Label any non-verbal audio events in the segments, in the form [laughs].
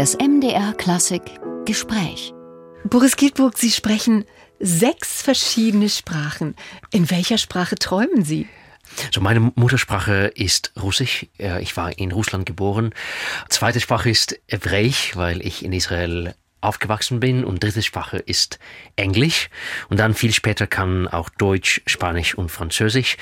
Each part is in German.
Das MDR Klassik Gespräch. Boris Gilburg, Sie sprechen sechs verschiedene Sprachen. In welcher Sprache träumen Sie? So, meine Muttersprache ist Russisch. Ich war in Russland geboren. Zweite Sprache ist Hebräisch, weil ich in Israel aufgewachsen bin und dritte Sprache ist Englisch und dann viel später kann auch Deutsch, Spanisch und Französisch.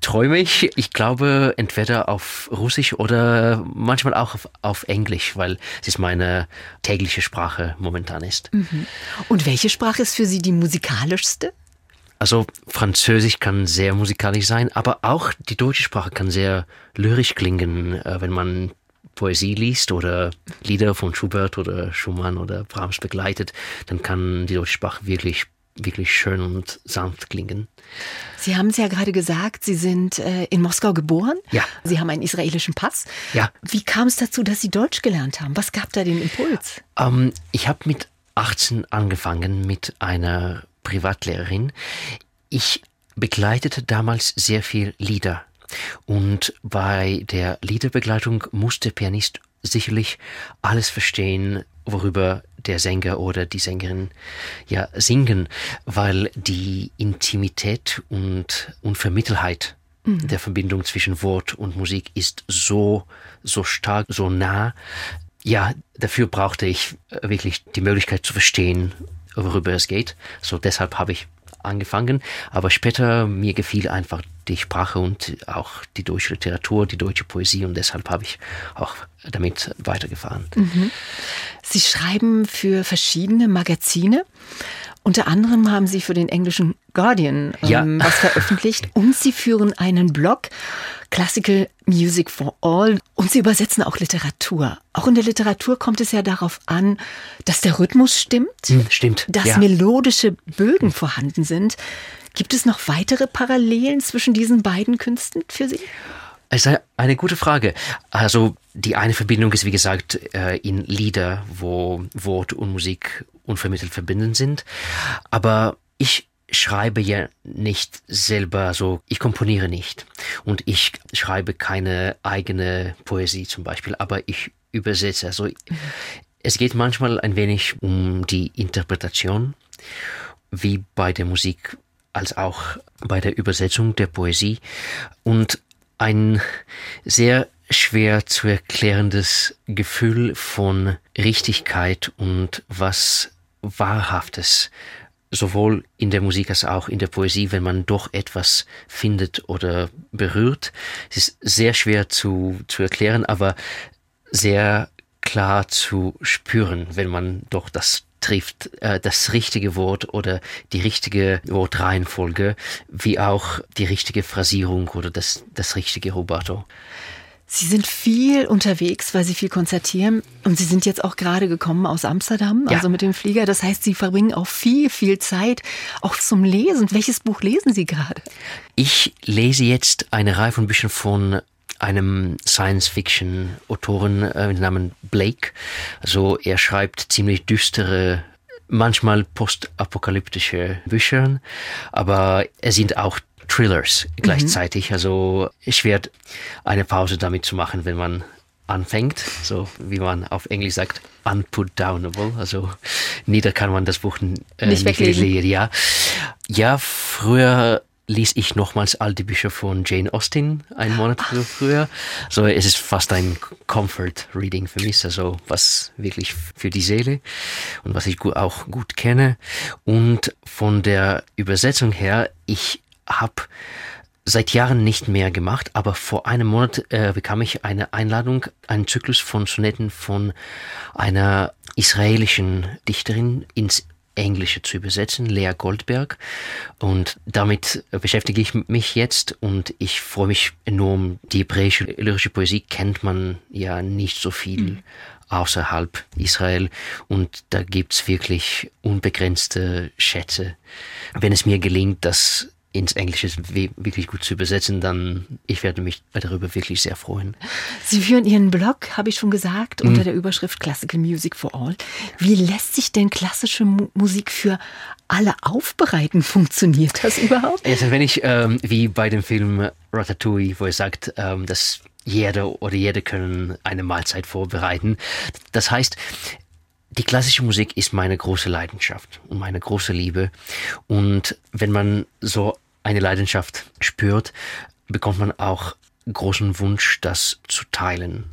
Träume ich, ich glaube, entweder auf Russisch oder manchmal auch auf, auf Englisch, weil es ist meine tägliche Sprache momentan ist. Mhm. Und welche Sprache ist für Sie die musikalischste? Also Französisch kann sehr musikalisch sein, aber auch die deutsche Sprache kann sehr lyrisch klingen, äh, wenn man Poesie liest oder Lieder von Schubert oder Schumann oder Brahms begleitet, dann kann die deutsche Sprache wirklich wirklich schön und sanft klingen. Sie haben es ja gerade gesagt, Sie sind äh, in Moskau geboren. Ja. Sie haben einen israelischen Pass. Ja. Wie kam es dazu, dass Sie Deutsch gelernt haben? Was gab da den Impuls? Ähm, ich habe mit 18 angefangen mit einer Privatlehrerin. Ich begleitete damals sehr viel Lieder und bei der Liederbegleitung muss der Pianist sicherlich alles verstehen, worüber der Sänger oder die Sängerin ja singen, weil die Intimität und Unvermittelheit mhm. der Verbindung zwischen Wort und Musik ist so, so stark, so nah. Ja, dafür brauchte ich wirklich die Möglichkeit zu verstehen, worüber es geht. So deshalb habe ich angefangen, aber später mir gefiel einfach die Sprache und auch die deutsche Literatur, die deutsche Poesie und deshalb habe ich auch damit weitergefahren. Mhm. Sie schreiben für verschiedene Magazine. Unter anderem haben Sie für den englischen Guardian ähm, ja. was veröffentlicht und Sie führen einen Blog Classical Music for All und Sie übersetzen auch Literatur. Auch in der Literatur kommt es ja darauf an, dass der Rhythmus stimmt, hm, stimmt, dass ja. melodische Bögen vorhanden sind. Gibt es noch weitere Parallelen zwischen diesen beiden Künsten für Sie? Es ist eine gute Frage. Also die eine Verbindung ist, wie gesagt, äh, in Lieder, wo Wort und Musik unvermittelt verbunden sind. Aber ich schreibe ja nicht selber so, ich komponiere nicht und ich schreibe keine eigene Poesie zum Beispiel, aber ich übersetze. Also es geht manchmal ein wenig um die Interpretation, wie bei der Musik als auch bei der Übersetzung der Poesie und ein sehr schwer zu erklärendes Gefühl von Richtigkeit und was Wahrhaftes, sowohl in der Musik als auch in der Poesie, wenn man doch etwas findet oder berührt. Es ist sehr schwer zu, zu erklären, aber sehr klar zu spüren, wenn man doch das trifft, äh, das richtige Wort oder die richtige Wortreihenfolge, wie auch die richtige Phrasierung oder das, das richtige Rubato. Sie sind viel unterwegs, weil Sie viel konzertieren. Und Sie sind jetzt auch gerade gekommen aus Amsterdam, ja. also mit dem Flieger. Das heißt, Sie verbringen auch viel, viel Zeit auch zum Lesen. Welches Buch lesen Sie gerade? Ich lese jetzt eine Reihe von Büchern von einem Science-Fiction-Autoren äh, mit Namen Blake. Also er schreibt ziemlich düstere manchmal postapokalyptische Bücher, aber es sind auch Thrillers gleichzeitig. Mhm. Also schwer eine Pause damit zu machen, wenn man anfängt, so wie man auf Englisch sagt, unputdownable. Also nieder kann man das Buch äh, nicht, nicht weglegen. Ja, ja, früher ließ ich nochmals all die Bücher von Jane Austen einen Monat Ach. früher. So, es ist fast ein Comfort Reading für mich, also was wirklich für die Seele und was ich auch gut kenne. Und von der Übersetzung her, ich habe seit Jahren nicht mehr gemacht, aber vor einem Monat äh, bekam ich eine Einladung, einen Zyklus von Sonetten von einer israelischen Dichterin ins Englische zu übersetzen, Lea Goldberg. Und damit beschäftige ich mich jetzt und ich freue mich enorm. Die hebräische lyrische Poesie kennt man ja nicht so viel. Mhm außerhalb Israel und da gibt's wirklich unbegrenzte Schätze. Wenn es mir gelingt, das ins Englische wirklich gut zu übersetzen, dann ich werde mich darüber wirklich sehr freuen. Sie führen Ihren Blog, habe ich schon gesagt, unter mhm. der Überschrift Classical Music for All. Wie lässt sich denn klassische Musik für alle aufbereiten? Funktioniert das überhaupt? Also wenn ich, ähm, wie bei dem Film Ratatouille, wo er sagt, ähm, dass jeder oder jede können eine Mahlzeit vorbereiten. Das heißt, die klassische Musik ist meine große Leidenschaft und meine große Liebe. Und wenn man so eine Leidenschaft spürt, bekommt man auch großen Wunsch, das zu teilen.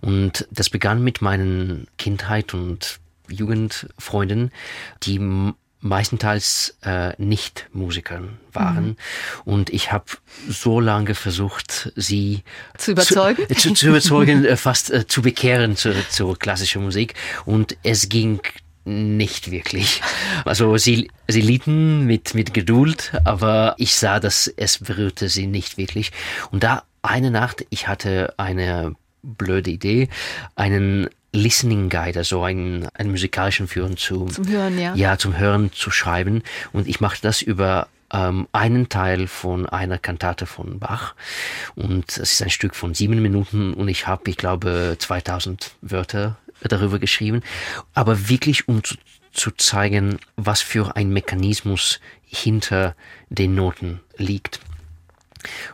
Und das begann mit meinen Kindheit und Jugendfreunden, die meistenteils äh, nicht Musikern waren. Mhm. Und ich habe so lange versucht, sie zu überzeugen, zu, zu, zu überzeugen, äh, fast äh, zu bekehren zur, zur klassischen Musik. Und es ging nicht wirklich. Also sie, sie lieten mit, mit Geduld, aber ich sah, dass es berührte sie nicht wirklich. Und da eine Nacht, ich hatte eine blöde Idee, einen Listening Guide, also einen, einen musikalischen Führen zu, zum Hören, ja. Ja, zum Hören zu schreiben. Und ich machte das über ähm, einen Teil von einer Kantate von Bach. Und es ist ein Stück von sieben Minuten und ich habe, ich glaube, 2000 Wörter darüber geschrieben. Aber wirklich, um zu, zu zeigen, was für ein Mechanismus hinter den Noten liegt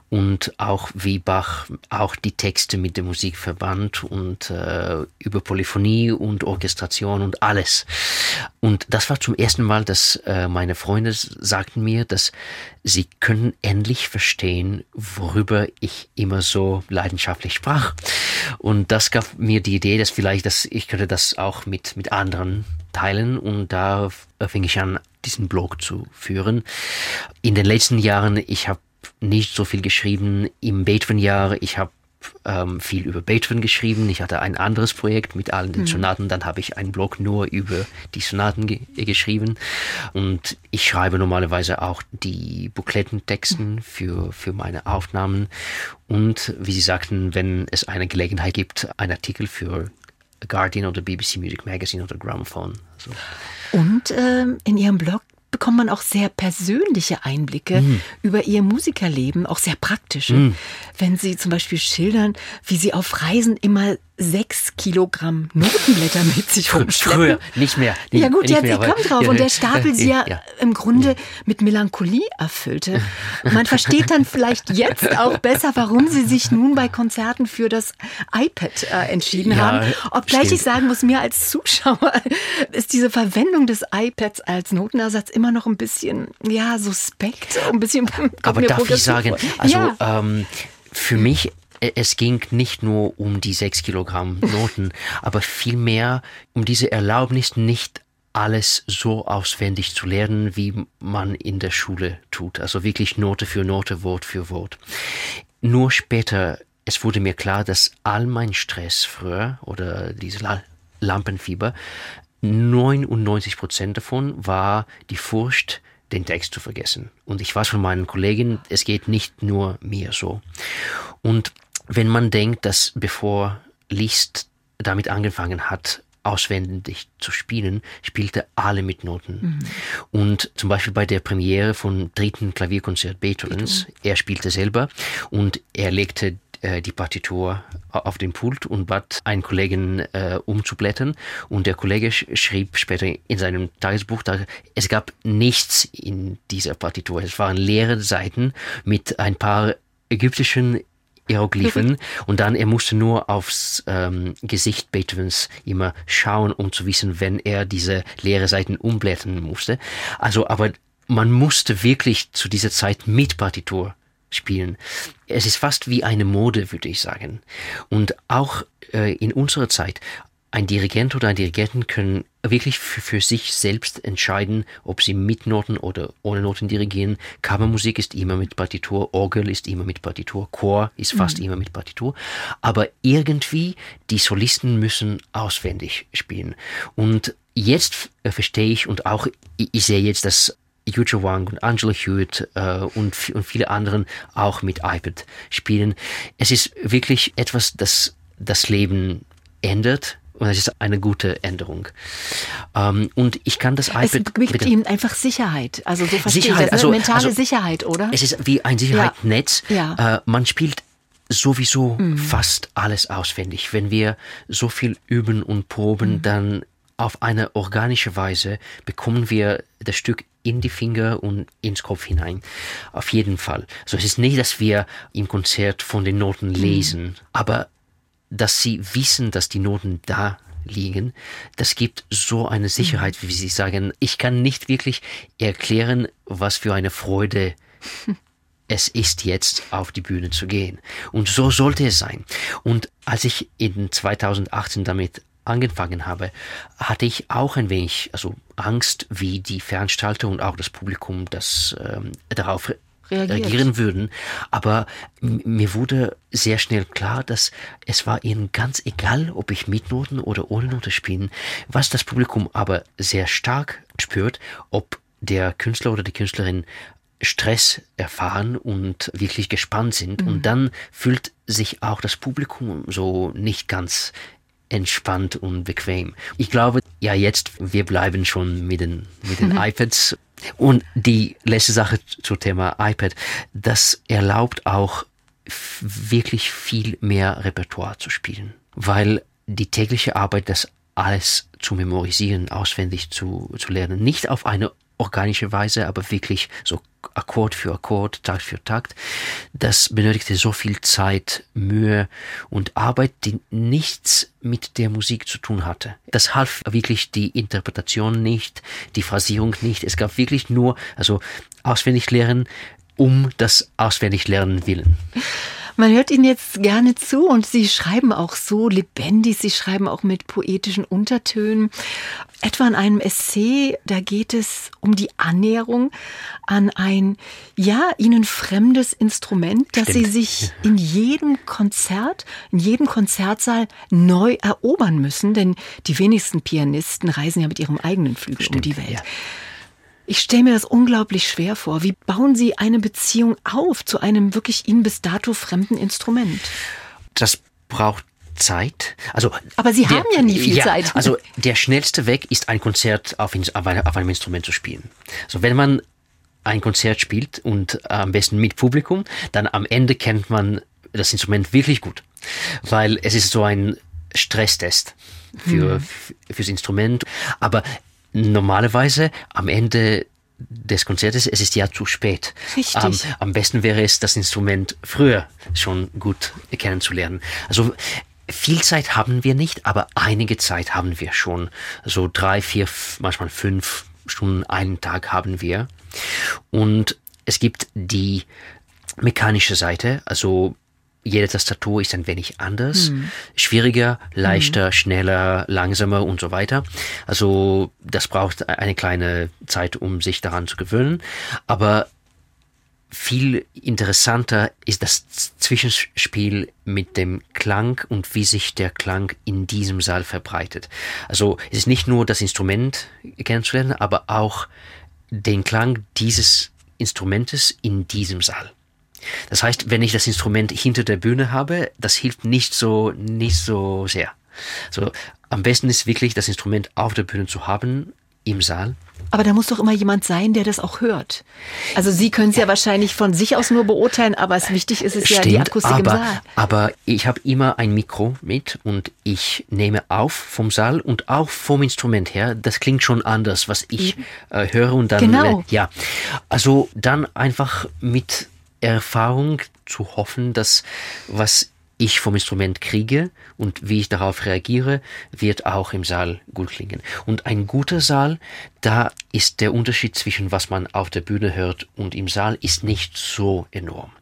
und auch wie Bach auch die Texte mit der Musik verband und äh, über Polyphonie und Orchestration und alles. Und das war zum ersten Mal, dass äh, meine Freunde sagten mir, dass sie können endlich verstehen, worüber ich immer so leidenschaftlich sprach. Und das gab mir die Idee, dass vielleicht, dass ich könnte das auch mit mit anderen teilen und da fing ich an, diesen Blog zu führen. In den letzten Jahren, ich habe nicht so viel geschrieben im Beethoven-Jahr. Ich habe ähm, viel über Beethoven geschrieben. Ich hatte ein anderes Projekt mit allen den mhm. Sonaten. Dann habe ich einen Blog nur über die Sonaten ge geschrieben. Und ich schreibe normalerweise auch die Buchlettentexten mhm. für, für meine Aufnahmen. Und wie Sie sagten, wenn es eine Gelegenheit gibt, ein Artikel für Guardian oder BBC Music Magazine oder Gramophone. So. Und ähm, in Ihrem Blog bekommt man auch sehr persönliche Einblicke mm. über ihr Musikerleben, auch sehr praktische. Mm. Wenn sie zum Beispiel schildern, wie sie auf Reisen immer sechs Kilogramm Notenblätter mit sich rumschleppen. Früher, nicht mehr. Nicht, ja gut, jetzt, mehr, ich komme drauf. und der Stapel sie [laughs] ja, ja, im Grunde mit Melancholie erfüllte. Man versteht dann vielleicht jetzt auch besser, warum sie sich nun bei Konzerten für das iPad äh, entschieden ja, haben. Obgleich stimmt. ich sagen muss, mir als Zuschauer [laughs] ist diese Verwendung des iPads als Notenersatz immer noch ein bisschen, ja, suspekt. Ein bisschen Aber darf ich sagen, also ja. ähm, für mich es ging nicht nur um die sechs Kilogramm Noten, [laughs] aber vielmehr um diese Erlaubnis, nicht alles so auswendig zu lernen, wie man in der Schule tut. Also wirklich Note für Note, Wort für Wort. Nur später, es wurde mir klar, dass all mein Stress früher oder diese Lampenfieber, 99 Prozent davon war die Furcht, den Text zu vergessen. Und ich weiß von meinen Kollegen, es geht nicht nur mir so. Und wenn man denkt, dass bevor Liszt damit angefangen hat, auswendig zu spielen, spielte alle mit Noten. Mhm. Und zum Beispiel bei der Premiere vom dritten Klavierkonzert Beethovens, Beethoven. er spielte selber und er legte äh, die Partitur auf den Pult und bat einen Kollegen äh, umzublättern und der Kollege schrieb später in seinem Tagesbuch, es gab nichts in dieser Partitur. Es waren leere Seiten mit ein paar ägyptischen Hieroglyphen [laughs] und dann er musste nur aufs ähm, Gesicht Beethovens immer schauen, um zu wissen, wenn er diese leere Seiten umblättern musste. Also, aber man musste wirklich zu dieser Zeit mit Partitur spielen. Es ist fast wie eine Mode, würde ich sagen. Und auch äh, in unserer Zeit, ein Dirigent oder ein Dirigentin können wirklich für, für, sich selbst entscheiden, ob sie mit Noten oder ohne Noten dirigieren. Kammermusik ist immer mit Partitur, Orgel ist immer mit Partitur, Chor ist fast mhm. immer mit Partitur. Aber irgendwie, die Solisten müssen auswendig spielen. Und jetzt äh, verstehe ich und auch ich sehe jetzt, dass Yuja Wang und Angela Hewitt äh, und, und viele anderen auch mit iPad spielen. Es ist wirklich etwas, das das Leben ändert und das ist eine gute Änderung. Ähm, und ich kann das iPad. Es gibt Ihnen einfach Sicherheit. Also so verstehe Sicherheit, ich das. Ne? Also, Mentale also, Sicherheit, oder? Es ist wie ein Sicherheitsnetz. Ja. ja. Äh, man spielt sowieso mhm. fast alles auswendig. Wenn wir so viel üben und proben, mhm. dann auf eine organische Weise bekommen wir das Stück in die Finger und ins Kopf hinein. Auf jeden Fall. So es ist nicht, dass wir im Konzert von den Noten mhm. lesen, mhm. aber dass sie wissen, dass die Noten da liegen, das gibt so eine Sicherheit, wie Sie sagen. Ich kann nicht wirklich erklären, was für eine Freude [laughs] es ist jetzt auf die Bühne zu gehen. Und so sollte es sein. Und als ich in 2018 damit angefangen habe, hatte ich auch ein wenig also Angst, wie die Veranstalter und auch das Publikum das ähm, darauf Reagiert. reagieren würden. Aber mir wurde sehr schnell klar, dass es war ihnen ganz egal, ob ich mit Noten oder ohne Note spielen. Was das Publikum aber sehr stark spürt, ob der Künstler oder die Künstlerin Stress erfahren und wirklich gespannt sind. Mhm. Und dann fühlt sich auch das Publikum so nicht ganz entspannt und bequem. Ich glaube, ja, jetzt, wir bleiben schon mit den, mit den [laughs] iPads. Und die letzte Sache zum Thema iPad, das erlaubt auch wirklich viel mehr Repertoire zu spielen, weil die tägliche Arbeit, das alles zu memorisieren, auswendig zu, zu lernen, nicht auf eine organische Weise, aber wirklich so Akkord für Akkord, Takt für Takt. Das benötigte so viel Zeit, Mühe und Arbeit, die nichts mit der Musik zu tun hatte. Das half wirklich die Interpretation nicht, die Phrasierung nicht. Es gab wirklich nur, also auswendig lernen, um das auswendig lernen willen. Man hört Ihnen jetzt gerne zu und Sie schreiben auch so lebendig, Sie schreiben auch mit poetischen Untertönen. Etwa in einem Essay, da geht es um die Annäherung an ein, ja, Ihnen fremdes Instrument, das Stimmt. Sie sich in jedem Konzert, in jedem Konzertsaal neu erobern müssen, denn die wenigsten Pianisten reisen ja mit ihrem eigenen Flügel Stimmt, um die Welt. Ja. Ich stelle mir das unglaublich schwer vor. Wie bauen Sie eine Beziehung auf zu einem wirklich Ihnen bis dato fremden Instrument? Das braucht Zeit. Also, Aber Sie der, haben ja nie viel ja, Zeit. Also der schnellste Weg ist, ein Konzert auf, auf, einem Instrument zu spielen. Also wenn man ein Konzert spielt und am besten mit Publikum, dann am Ende kennt man das Instrument wirklich gut. Weil es ist so ein Stresstest für, hm. fürs Instrument. Aber normalerweise am Ende des Konzertes, es ist ja zu spät. Richtig. Ähm, am besten wäre es, das Instrument früher schon gut kennenzulernen. Also viel Zeit haben wir nicht, aber einige Zeit haben wir schon. So drei, vier, manchmal fünf Stunden einen Tag haben wir. Und es gibt die mechanische Seite, also jede Tastatur ist ein wenig anders, hm. schwieriger, leichter, hm. schneller, langsamer und so weiter. Also das braucht eine kleine Zeit, um sich daran zu gewöhnen. Aber viel interessanter ist das Zwischenspiel mit dem Klang und wie sich der Klang in diesem Saal verbreitet. Also es ist nicht nur das Instrument kennenzulernen, aber auch den Klang dieses Instrumentes in diesem Saal. Das heißt, wenn ich das Instrument hinter der Bühne habe, das hilft nicht so, nicht so sehr. So, am besten ist wirklich das Instrument auf der Bühne zu haben, im Saal. Aber da muss doch immer jemand sein, der das auch hört. Also Sie können es ja wahrscheinlich von sich aus nur beurteilen, aber es wichtig ist es Stimmt, ja die Akustik aber, im Saal. Aber ich habe immer ein Mikro mit und ich nehme auf vom Saal und auch vom Instrument her. Das klingt schon anders, was ich äh, höre und dann genau. Äh, ja. Also dann einfach mit Erfahrung zu hoffen, dass was ich vom Instrument kriege und wie ich darauf reagiere, wird auch im Saal gut klingen. Und ein guter Saal, da ist der Unterschied zwischen was man auf der Bühne hört und im Saal ist nicht so enorm.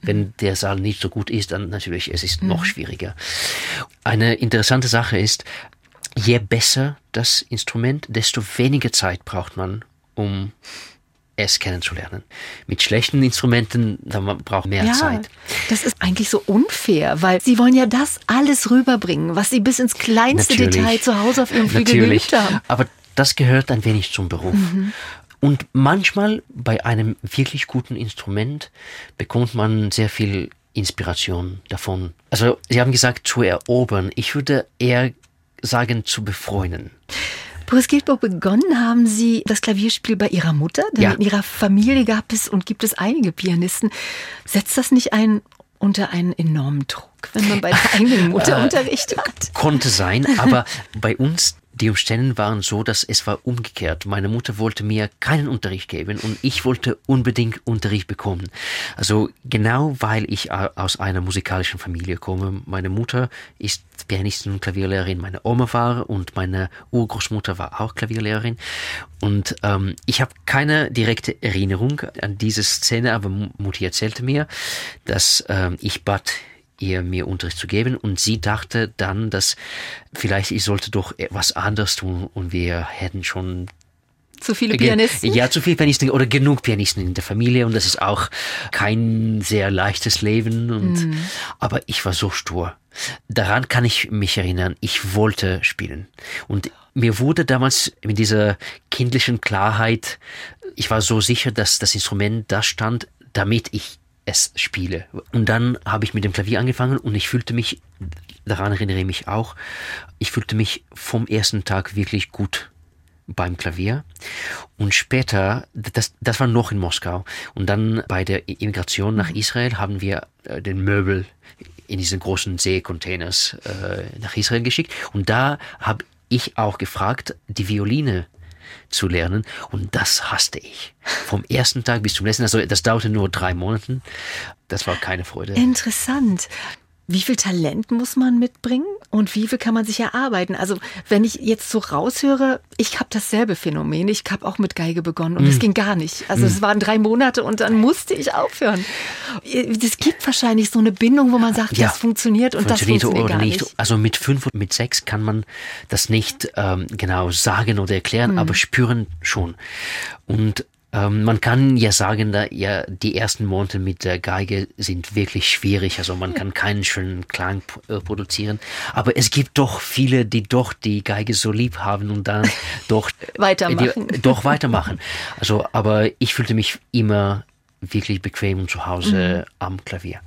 Wenn der Saal nicht so gut ist, dann natürlich, es ist noch mhm. schwieriger. Eine interessante Sache ist, je besser das Instrument, desto weniger Zeit braucht man, um es kennenzulernen. Mit schlechten Instrumenten, da man braucht mehr ja, Zeit. Das ist eigentlich so unfair, weil Sie wollen ja das alles rüberbringen, was Sie bis ins kleinste Natürlich. Detail zu Hause auf Ihrem Flügel Natürlich. geübt haben. Aber das gehört ein wenig zum Beruf. Mhm. Und manchmal bei einem wirklich guten Instrument bekommt man sehr viel Inspiration davon. Also Sie haben gesagt, zu erobern. Ich würde eher sagen, zu befreunden. Boris Gilbo, begonnen haben Sie das Klavierspiel bei Ihrer Mutter, denn ja. in Ihrer Familie gab es und gibt es einige Pianisten. Setzt das nicht einen unter einen enormen Druck, wenn man bei der [laughs] eigenen Mutter Unterricht hat? Konnte sein, aber bei uns die Umstände waren so, dass es war umgekehrt. Meine Mutter wollte mir keinen Unterricht geben und ich wollte unbedingt Unterricht bekommen. Also genau weil ich aus einer musikalischen Familie komme. Meine Mutter ist Pianistin und Klavierlehrerin, meine Oma war und meine Urgroßmutter war auch Klavierlehrerin. Und ähm, ich habe keine direkte Erinnerung an diese Szene, aber Mutti erzählte mir, dass ähm, ich bat ihr mir Unterricht zu geben und sie dachte dann, dass vielleicht ich sollte doch etwas anderes tun und wir hätten schon zu viele Pianisten? Ja, zu viele Pianisten oder genug Pianisten in der Familie und das ist auch kein sehr leichtes Leben. Und, mm. Aber ich war so stur. Daran kann ich mich erinnern. Ich wollte spielen. Und mir wurde damals mit dieser kindlichen Klarheit, ich war so sicher, dass das Instrument da stand, damit ich es spiele. Und dann habe ich mit dem Klavier angefangen und ich fühlte mich, daran erinnere ich mich auch, ich fühlte mich vom ersten Tag wirklich gut beim Klavier. Und später, das, das war noch in Moskau. Und dann bei der Immigration nach Israel haben wir äh, den Möbel in diesen großen Seekontainers äh, nach Israel geschickt. Und da habe ich auch gefragt, die Violine zu lernen. Und das hasste ich. Vom ersten Tag bis zum letzten. Also das dauerte nur drei Monate. Das war keine Freude. Interessant. Wie viel Talent muss man mitbringen und wie viel kann man sich erarbeiten? Also wenn ich jetzt so raushöre, ich habe dasselbe Phänomen. Ich habe auch mit Geige begonnen und es mm. ging gar nicht. Also es mm. waren drei Monate und dann musste ich aufhören. Es gibt wahrscheinlich so eine Bindung, wo man sagt, ja, das funktioniert und funktioniert das funktioniert gar nicht. nicht. Also mit fünf und mit sechs kann man das nicht ähm, genau sagen oder erklären, mm. aber spüren schon. Und ähm, man kann ja sagen, da ja die ersten Monate mit der Geige sind wirklich schwierig. Also man kann keinen schönen Klang äh, produzieren. Aber es gibt doch viele, die doch die Geige so lieb haben und dann [laughs] doch weitermachen. Die, [laughs] doch weitermachen. Also, aber ich fühlte mich immer wirklich bequem zu Hause mhm. am Klavier.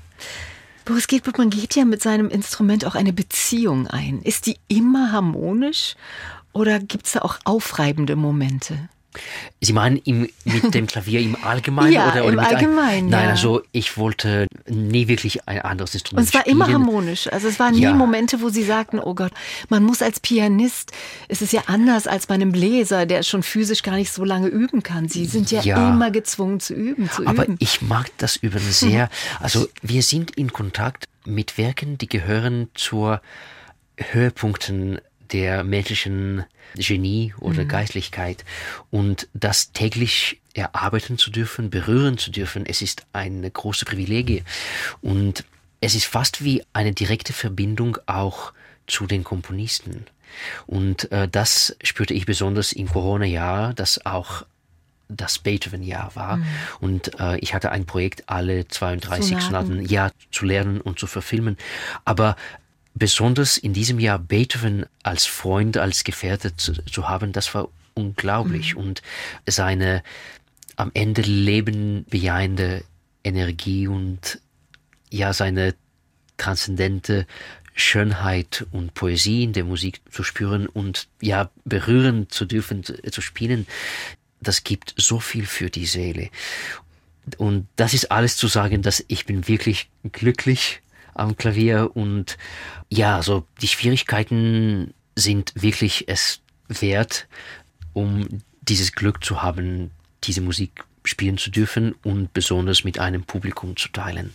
Boris Gedbert, man geht ja mit seinem Instrument auch eine Beziehung ein. Ist die immer harmonisch oder gibt es da auch aufreibende Momente? Sie meinen im, mit dem Klavier im Allgemeinen? ja, oder, oder im Allgemeinen. Nein, ja. also ich wollte nie wirklich ein anderes Instrument Und es war spielen. immer harmonisch. Also es waren nie ja. Momente, wo Sie sagten, oh Gott, man muss als Pianist, es ist ja anders als bei einem Bläser, der schon physisch gar nicht so lange üben kann. Sie sind ja, ja. immer gezwungen zu üben, zu Aber üben. ich mag das Üben sehr. Also wir sind in Kontakt mit Werken, die gehören zur Höhepunkten der menschlichen Genie oder mhm. Geistlichkeit. Und das täglich erarbeiten zu dürfen, berühren zu dürfen, es ist eine große Privilegie. Und es ist fast wie eine direkte Verbindung auch zu den Komponisten. Und äh, das spürte ich besonders im Corona-Jahr, das auch das Beethoven-Jahr war. Mhm. Und äh, ich hatte ein Projekt, alle 32 Sonaten ja, zu lernen und zu verfilmen. Aber besonders in diesem Jahr Beethoven als Freund, als Gefährte zu, zu haben, das war unglaublich. Mhm. Und seine am Ende Leben bejahende Energie und ja, seine transzendente Schönheit und Poesie in der Musik zu spüren und ja, berühren zu dürfen, zu, zu spielen, das gibt so viel für die Seele. Und das ist alles zu sagen, dass ich bin wirklich glücklich am Klavier und ja, also die Schwierigkeiten sind wirklich es wert, um dieses Glück zu haben, diese Musik spielen zu dürfen und besonders mit einem Publikum zu teilen.